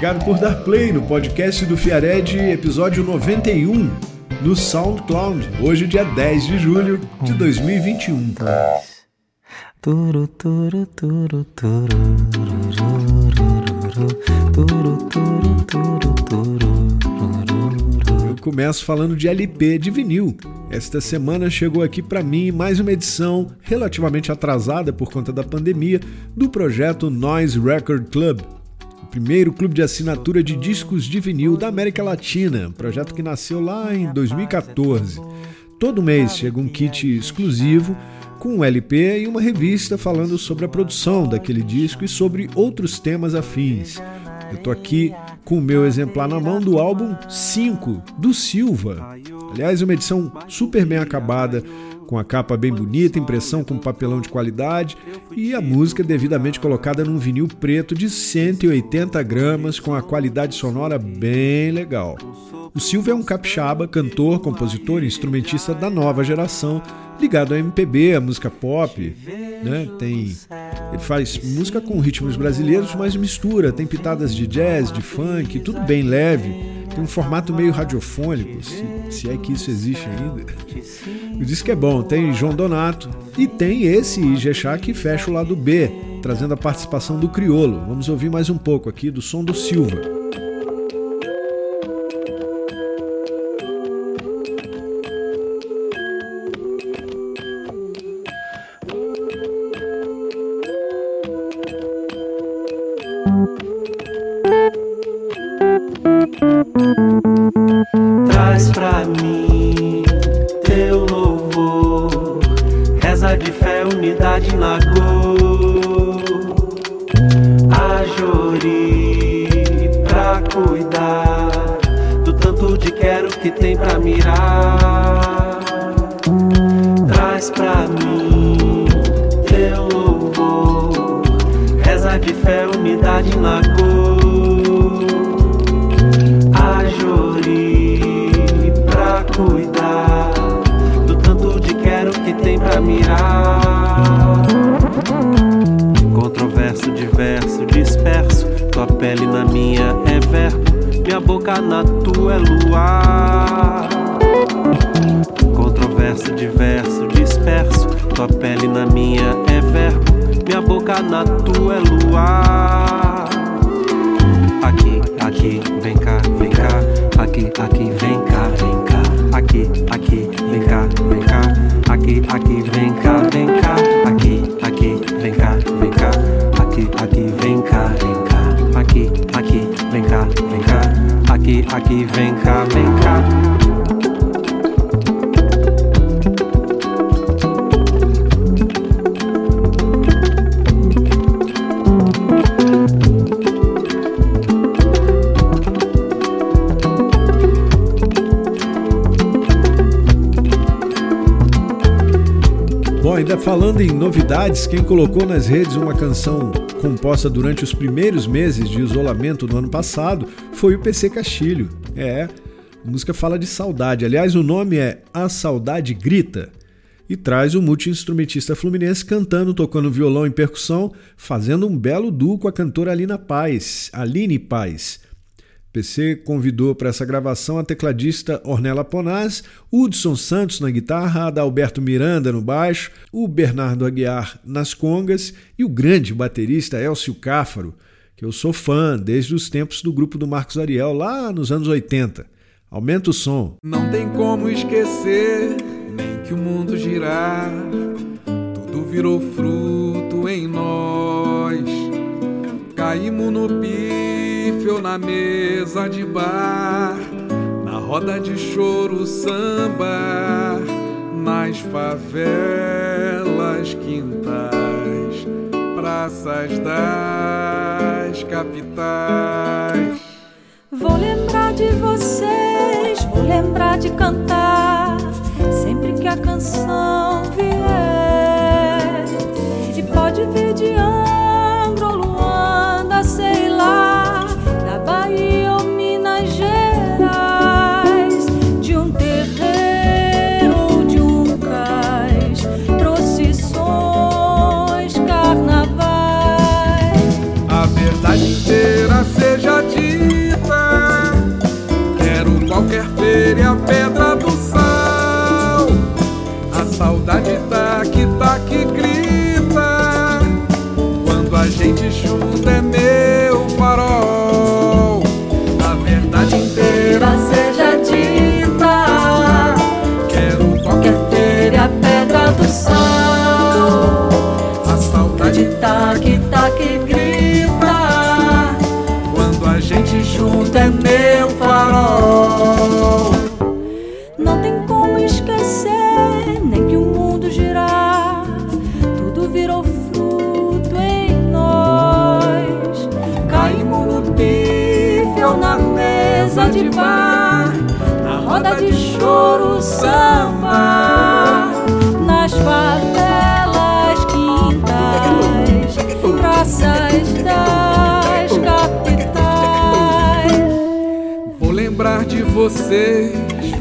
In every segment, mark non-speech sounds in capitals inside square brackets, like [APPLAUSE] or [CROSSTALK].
obrigado por dar play no podcast do Fiared, episódio 91, no SoundCloud, hoje, dia 10 de julho de 2021. Turu, turu, turu, Eu começo falando de LP de vinil. Esta semana chegou aqui para mim mais uma edição relativamente atrasada por conta da pandemia do projeto Noise Record Club, primeiro clube de assinatura de discos de vinil da América Latina, projeto que nasceu lá em 2014. Todo mês chega um kit exclusivo com um LP e uma revista falando sobre a produção daquele disco e sobre outros temas afins. Eu tô aqui com o meu exemplar na mão do álbum 5 do Silva. Aliás, uma edição super bem acabada, com a capa bem bonita, impressão com papelão de qualidade e a música devidamente colocada num vinil preto de 180 gramas com a qualidade sonora bem legal. O Silva é um capixaba, cantor, compositor e instrumentista da nova geração ligado ao MPB, à música pop, né? Tem ele faz música com ritmos brasileiros, mas mistura, tem pitadas de jazz, de funk, tudo bem leve. Tem um formato meio radiofônico, se, se é que isso existe ainda. O disco é bom, tem João Donato e tem esse Ijexá que fecha o lado B, trazendo a participação do Criolo. Vamos ouvir mais um pouco aqui do som do Silva. cidade largou a Jori pra cuidar do tanto de quero que tem pra mirar. Traz pra mim teu louvor, reza de fé, unidade largou a Jori pra cuidar do tanto de quero que tem pra mirar verso diverso, disperso. Tua pele na minha é verbo, minha boca na tua é luar. Controverso, diverso, disperso. Tua pele na minha é verbo, minha boca na tua é luar. Aqui, aqui, vem cá, vem cá. Aqui, aqui, vem cá, vem cá. Aqui, aqui, vem cá, vem cá. Aqui, aqui, vem cá, vem cá. Falando em novidades, quem colocou nas redes uma canção composta durante os primeiros meses de isolamento do ano passado foi o PC Castilho. É, a música fala de saudade. Aliás, o nome é A Saudade Grita e traz o multi-instrumentista fluminense cantando, tocando violão e percussão, fazendo um belo duo com a cantora Alina Paz, Aline Paz. PC convidou para essa gravação a tecladista Ornella Ponaz, Hudson Santos na guitarra, Adalberto Miranda no baixo, o Bernardo Aguiar nas congas e o grande baterista Elcio Cáfaro, que eu sou fã desde os tempos do grupo do Marcos Ariel, lá nos anos 80. Aumenta o som. Não tem como esquecer, nem que o mundo girar, tudo virou fruto em nós. Caímos no piso na mesa de bar, na roda de choro samba, nas favelas, quintais, praças das capitais. Vou lembrar de vocês, vou lembrar de cantar, sempre que a canção 安静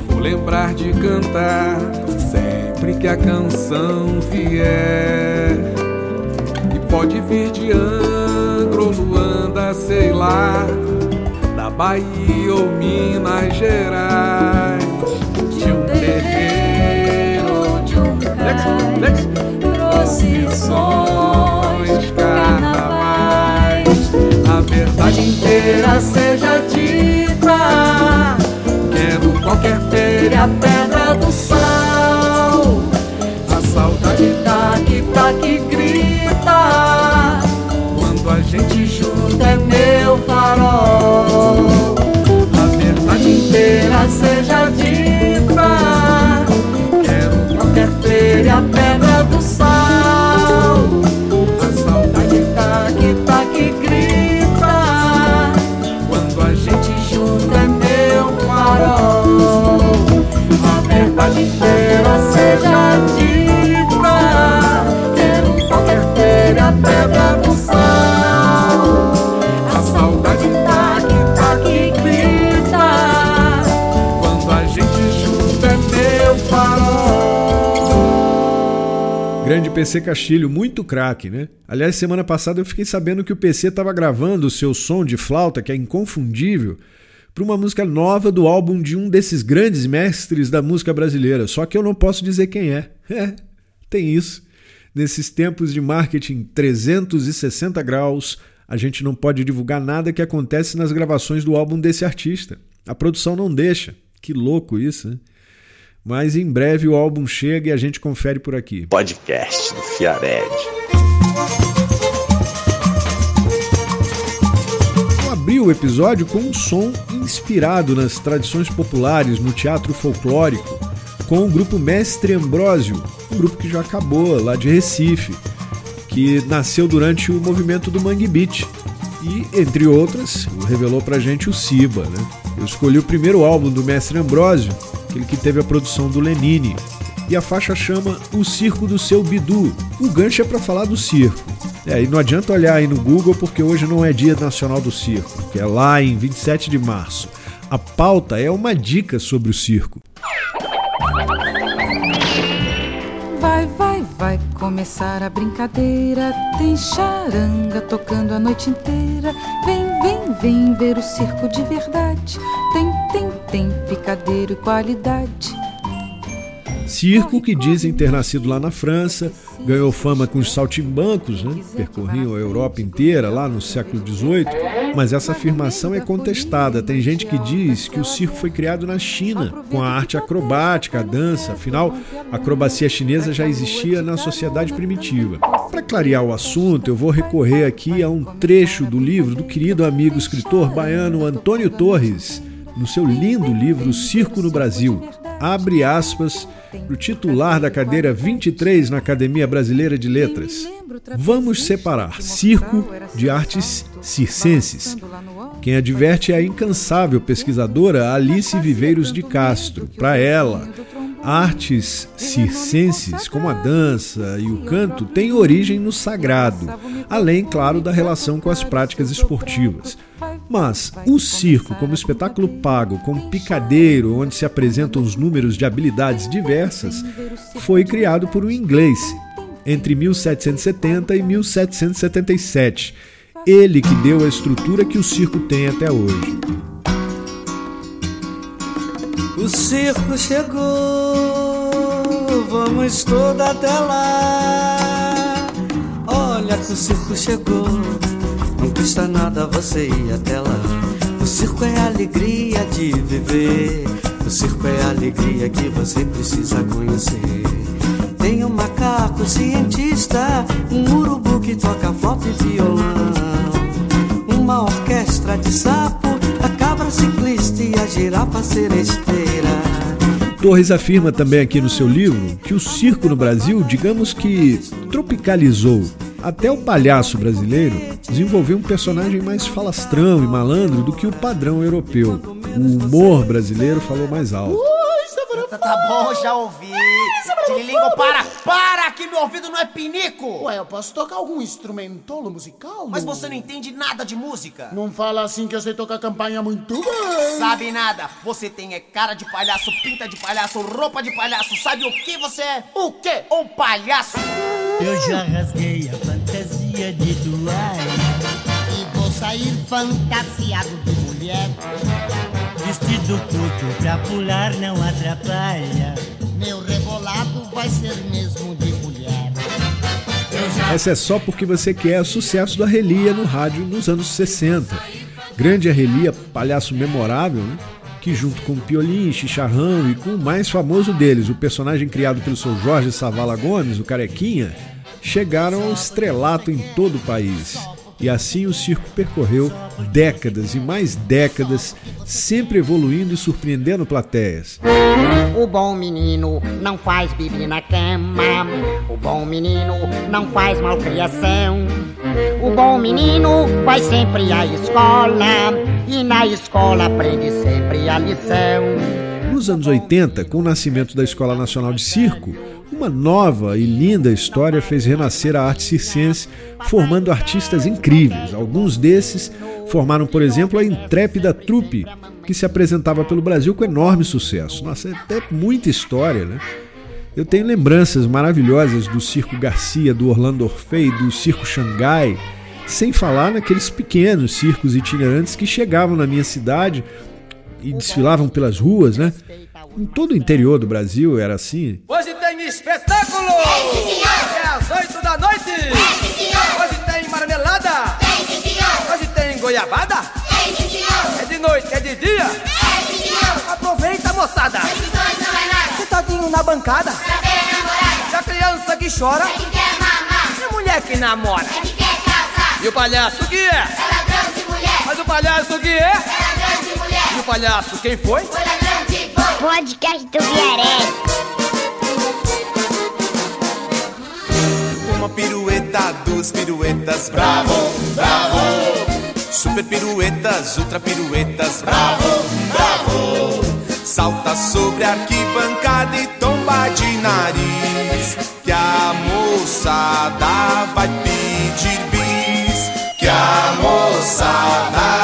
vou lembrar de cantar sempre que a canção vier. E pode vir de Angra ou Luanda, sei lá Bahia ou Minas Gerais, de um terreiro, de um cais, procissões, carnavais, a verdade inteira seja dita. Qualquer feira, a pedra do sal, a saudade tá que tá que grita. Quando a gente junta é meu farol inteira seja dita. Quero qualquer feira, a pedra do sal. PC Castilho, muito craque, né? Aliás, semana passada eu fiquei sabendo que o PC estava gravando o seu som de flauta, que é inconfundível, para uma música nova do álbum de um desses grandes mestres da música brasileira. Só que eu não posso dizer quem é. [LAUGHS] É, tem isso. Nesses tempos de marketing 360 graus, a gente não pode divulgar nada que acontece nas gravações do álbum desse artista. A produção não deixa. Que louco isso, né? Mas em breve o álbum chega e a gente confere por aqui. Podcast do Fiared. Eu abri o episódio com um som inspirado nas tradições populares no teatro folclórico, com o grupo Mestre Ambrósio, um grupo que já acabou lá de Recife, que nasceu durante o movimento do Mangue Beat e, entre outras, revelou pra gente o Siba, né? Eu escolhi o primeiro álbum do Mestre Ambrósio, aquele que teve a produção do Lenine, e a faixa chama O Circo do Seu Bidu. O gancho é para falar do circo. É, e não adianta olhar aí no Google porque hoje não é Dia Nacional do Circo, que é lá em 27 de março. A pauta é uma dica sobre o circo. Começar a brincadeira. Tem charanga tocando a noite inteira. Vem, vem, vem ver o circo de verdade. Tem, tem, tem picadeiro e qualidade. Circo que dizem ter nascido lá na França, ganhou fama com os saltimbancos, né? percorriam a Europa inteira lá no século XVIII, mas essa afirmação é contestada. Tem gente que diz que o circo foi criado na China, com a arte acrobática, a dança, afinal, a acrobacia chinesa já existia na sociedade primitiva. Para clarear o assunto, eu vou recorrer aqui a um trecho do livro do querido amigo escritor baiano Antônio Torres, no seu lindo livro Circo no Brasil. Abre aspas para o titular da cadeira 23 na Academia Brasileira de Letras. Vamos separar circo de artes circenses. Quem adverte é a incansável pesquisadora Alice Viveiros de Castro. Para ela, artes circenses, como a dança e o canto, têm origem no sagrado, além, claro, da relação com as práticas esportivas. Mas o circo, como espetáculo pago, com picadeiro, onde se apresentam os números de habilidades diversas, foi criado por um inglês entre 1770 e 1777. Ele que deu a estrutura que o circo tem até hoje. O circo chegou, vamos toda até lá. Olha que o circo chegou, não custa nada você ir até lá. O circo é a alegria de viver, o circo é a alegria que você precisa conhecer. Tem um macaco cientista, um urubu que toca flauta e violão, uma orquestra de sapo, a cabra ciclista e a girafa seresteira. Torres afirma também aqui no seu livro que o circo no Brasil, digamos que tropicalizou. Até o palhaço brasileiro desenvolveu um personagem mais falastrão e malandro do que o padrão europeu. O humor brasileiro falou mais alto. Tá, tá bom, já ouvi. Tirilingo, para, para, que meu ouvido não é pinico. Ué, eu posso tocar algum instrumentolo musical? Mas você não entende nada de música. Não fala assim que eu sei tocar campanha muito bem. Sabe nada. Você tem é cara de palhaço, pinta de palhaço, roupa de palhaço. Sabe o que você é? O quê? Um palhaço. Eu já rasguei a fantasia de toalha e vou sair fantasiado de mulher. Vestido curto pra pular não atrapalha. Meu vai ser mesmo de mulher. Essa é só porque você quer sucesso do Arrelia no rádio nos anos 60. Grande Arrelia, palhaço memorável, né? que junto com Piolim, Chicharrão e com o mais famoso deles, o personagem criado pelo seu Jorge Savala Gomes, o Carequinha, chegaram ao estrelato em todo o país. E assim o circo percorreu décadas e mais décadas, sempre evoluindo e surpreendendo plateias. O bom menino não faz bibi na cama. O bom menino não faz malcriação. O bom menino vai sempre à escola e na escola aprende sempre a lição. Nos anos 80, com o nascimento da Escola Nacional de Circo, uma nova e linda história fez renascer a arte circense, formando artistas incríveis. Alguns desses formaram, por exemplo, a intrépida trupe, que se apresentava pelo Brasil com enorme sucesso. Nossa, é até muita história, né? Eu tenho lembranças maravilhosas do Circo Garcia, do Orlando Orfei, do Circo Xangai, sem falar naqueles pequenos circos itinerantes que chegavam na minha cidade e desfilavam pelas ruas, né? Em todo o interior do Brasil era assim. Hoje tem espetáculo! É, é às oito da noite! É, Hoje tem marmelada! É, Hoje tem goiabada! É, é de noite, é de dia! É, Aproveita, moçada! Sentadinho na bancada! E a criança que chora! E a mulher que namora! E o palhaço que é? Mas o palhaço que é? E o palhaço quem foi? Podcast do Viaré. Uma pirueta, duas piruetas, bravo, bravo. Super piruetas, ultra piruetas, bravo, bravo. Salta sobre a arquibancada e tomba de nariz. Que a moçada vai pedir bis. Que a moçada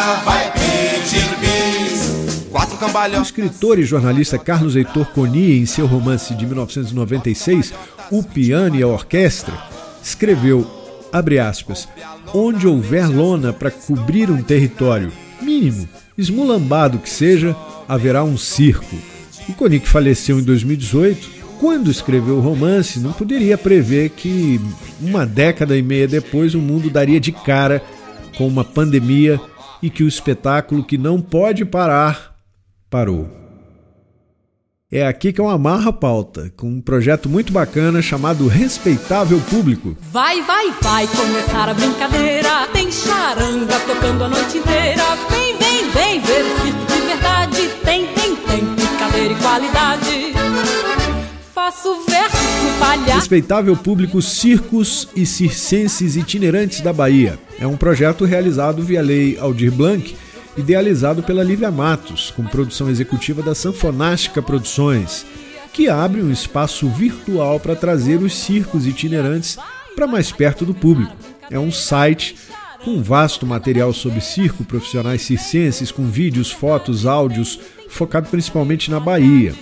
O escritor e jornalista Carlos Heitor Coni, em seu romance de 1996, O Piano e a Orquestra, escreveu, abre aspas, onde houver lona para cobrir um território mínimo, esmulambado que seja, haverá um circo. O Coni, que faleceu em 2018, quando escreveu o romance, não poderia prever que uma década e meia depois o mundo daria de cara com uma pandemia e que o espetáculo que não pode parar parou. É aqui que eu amarro a pauta, com um projeto muito bacana chamado Respeitável Público. Vai, vai, vai começar a brincadeira. Tem charanga tocando a noite inteira. Vem, vem, vem ver o circo de verdade. Tem, tem, tem brincadeira e qualidade. Faço versos pro palhaço. Respeitável Público Circos e Circenses Itinerantes da Bahia. É um projeto realizado via Lei Aldir Blanc idealizado pela Lívia Matos, com produção executiva da Sanfonástica Produções, que abre um espaço virtual para trazer os circos itinerantes para mais perto do público. É um site com vasto material sobre circo, profissionais circenses, com vídeos, fotos, áudios, focado principalmente na Bahia.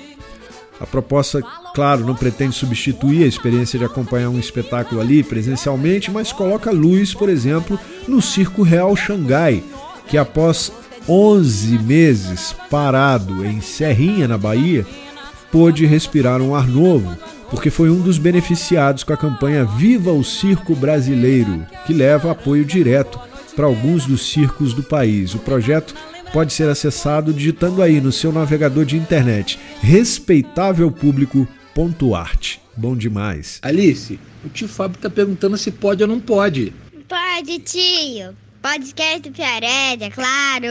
A proposta, claro, não pretende substituir a experiência de acompanhar um espetáculo ali presencialmente, mas coloca luz, por exemplo, no Circo Real Xangai, que após 11 meses parado em Serrinha, na Bahia, pôde respirar um ar novo, porque foi um dos beneficiados com a campanha Viva o Circo Brasileiro, que leva apoio direto para alguns dos circos do país. O projeto pode ser acessado digitando aí no seu navegador de internet respeitávelpublico.art. Bom demais. Alice, o tio Fábio está perguntando se pode ou não pode. Pode, tio. Podcast do Piared, é claro.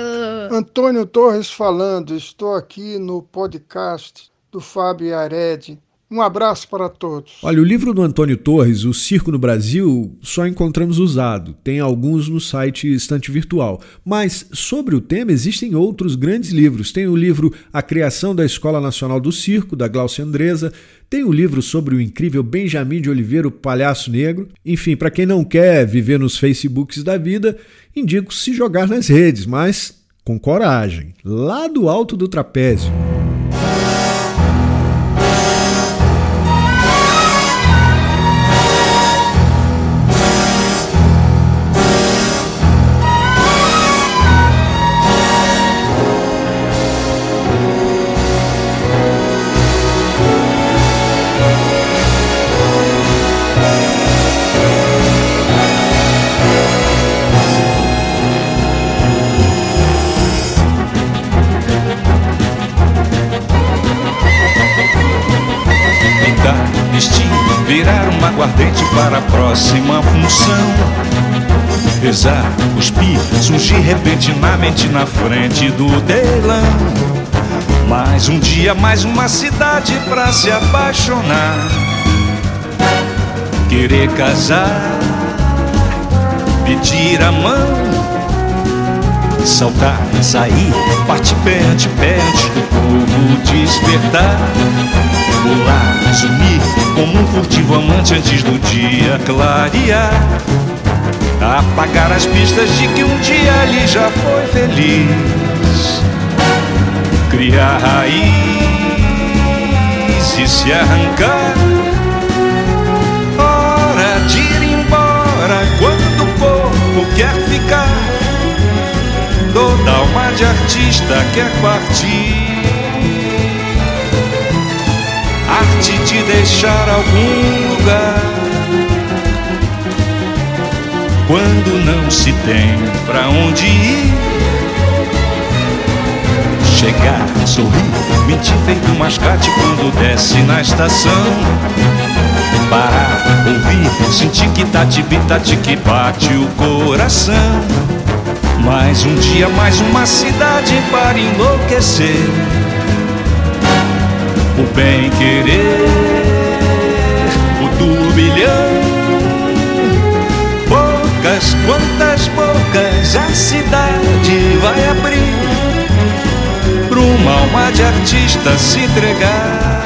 Antônio Torres falando, estou aqui no podcast do Fábio Ared, Um abraço para todos. Olha, o livro do Antônio Torres, O Circo no Brasil, só encontramos usado. Tem alguns no site Estante Virtual. Mas sobre o tema existem outros grandes livros. Tem o livro A Criação da Escola Nacional do Circo, da Glaucia Andresa. Tem o livro sobre o incrível Benjamin de Oliveira, o Palhaço Negro. Enfim, para quem não quer viver nos Facebooks da vida, indico se jogar nas redes, mas com coragem, lá do alto do trapézio. Aguardente para a próxima função. Rezar, cuspir, surgir repentinamente na frente do telão. Mais um dia, mais uma cidade pra se apaixonar. Querer casar, pedir a mão. Saltar, sair, ante pé antes do povo despertar pular, sumir como um furtivo amante antes do dia clarear. Apagar as pistas de que um dia ali já foi feliz. Criar raiz e se arrancar. Hora de ir embora quando o corpo quer ficar. Toda alma de artista quer partir. arte de deixar algum lugar. Quando não se tem pra onde ir, chegar, sorrir, mentir feito mascate quando desce na estação. Parar, ouvir, sentir que tá de bita que bate o coração. Mais um dia, mais uma cidade para enlouquecer o bem querer, o turbilhão. Bocas, quantas bocas a cidade vai abrir para uma alma de artista se entregar.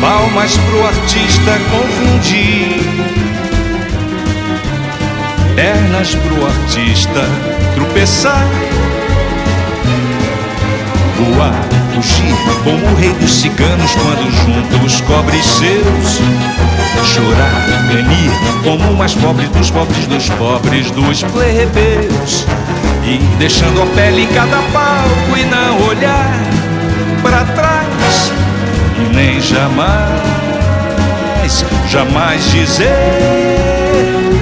Palmas pro artista confundir, pernas pro artista tropeçar voar, fugir como o rei dos ciganos quando junta os cobres seus. Chorar, ganir como o mais pobre dos pobres dos pobres dos plebeus. E deixando a pele em cada palco e não olhar para trás. E nem jamais, jamais dizer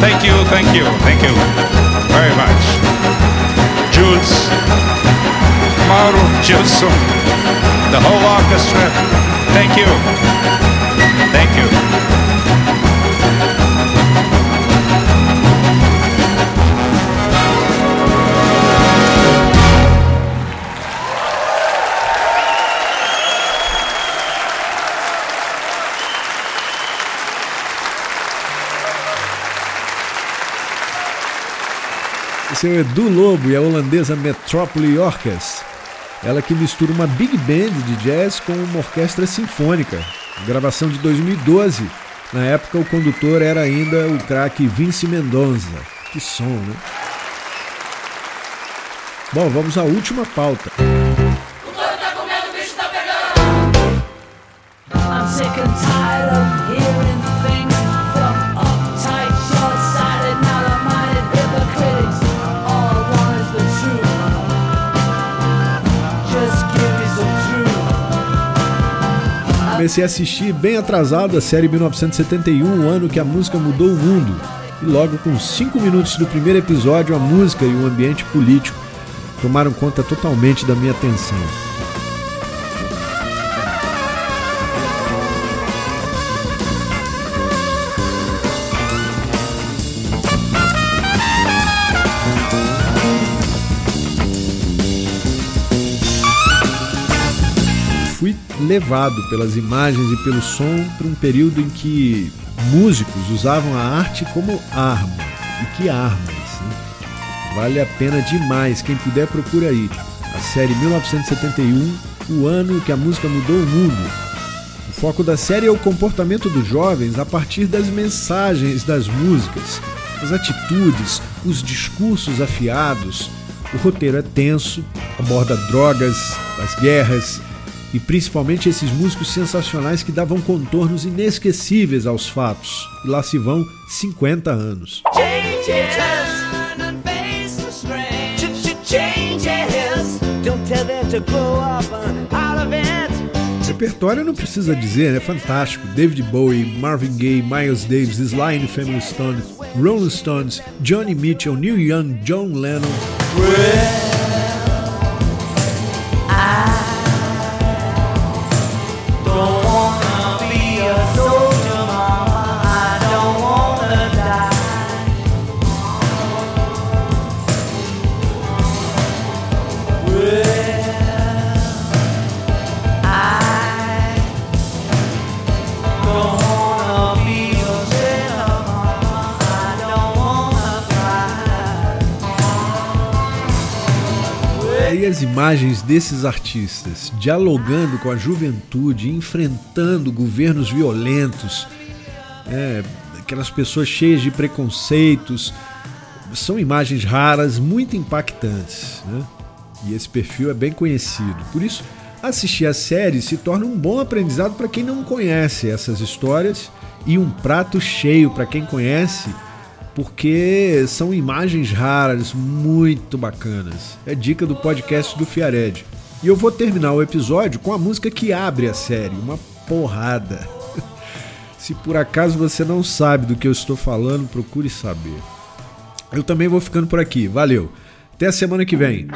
Thank you, thank you, thank you very much. Jules, Mauro, Gilson, the whole orchestra, thank you. Thank you. O Edu Lobo e a holandesa Metropole Orchestra. Ela que mistura uma big band de jazz com uma orquestra sinfônica. Gravação de 2012. Na época o condutor era ainda o craque Vince Mendonça. Que som, né? Bom, vamos à última pauta. I'm sick and tired of hearing Comecei a assistir bem atrasado a série 1971, o ano que a música mudou o mundo. E logo com 5 minutos do primeiro episódio, a música e o ambiente político tomaram conta totalmente da minha atenção. Levado pelas imagens e pelo som para um período em que músicos usavam a arte como arma. E que armas! Né? Vale a pena demais, quem puder procura aí. A série 1971, o ano que a música mudou o mundo. O foco da série é o comportamento dos jovens a partir das mensagens das músicas, as atitudes, os discursos afiados. O roteiro é tenso, aborda drogas, as guerras e principalmente esses músicos sensacionais que davam contornos inesquecíveis aos fatos. E lá se vão 50 anos. O repertório não precisa dizer, é fantástico. David Bowie, Marvin Gaye, Miles Davis, Sly and Family Stone, Rolling Stones, Johnny Mitchell, Neil Young, John Lennon. Imagens desses artistas dialogando com a juventude, enfrentando governos violentos, é, aquelas pessoas cheias de preconceitos, são imagens raras, muito impactantes. Né? E esse perfil é bem conhecido. Por isso, assistir a série se torna um bom aprendizado para quem não conhece essas histórias e um prato cheio para quem conhece porque são imagens raras, muito bacanas. É dica do podcast do Fiared. E eu vou terminar o episódio com a música que abre a série, uma porrada. [LAUGHS] Se por acaso você não sabe do que eu estou falando, procure saber. Eu também vou ficando por aqui. Valeu. Até a semana que vem.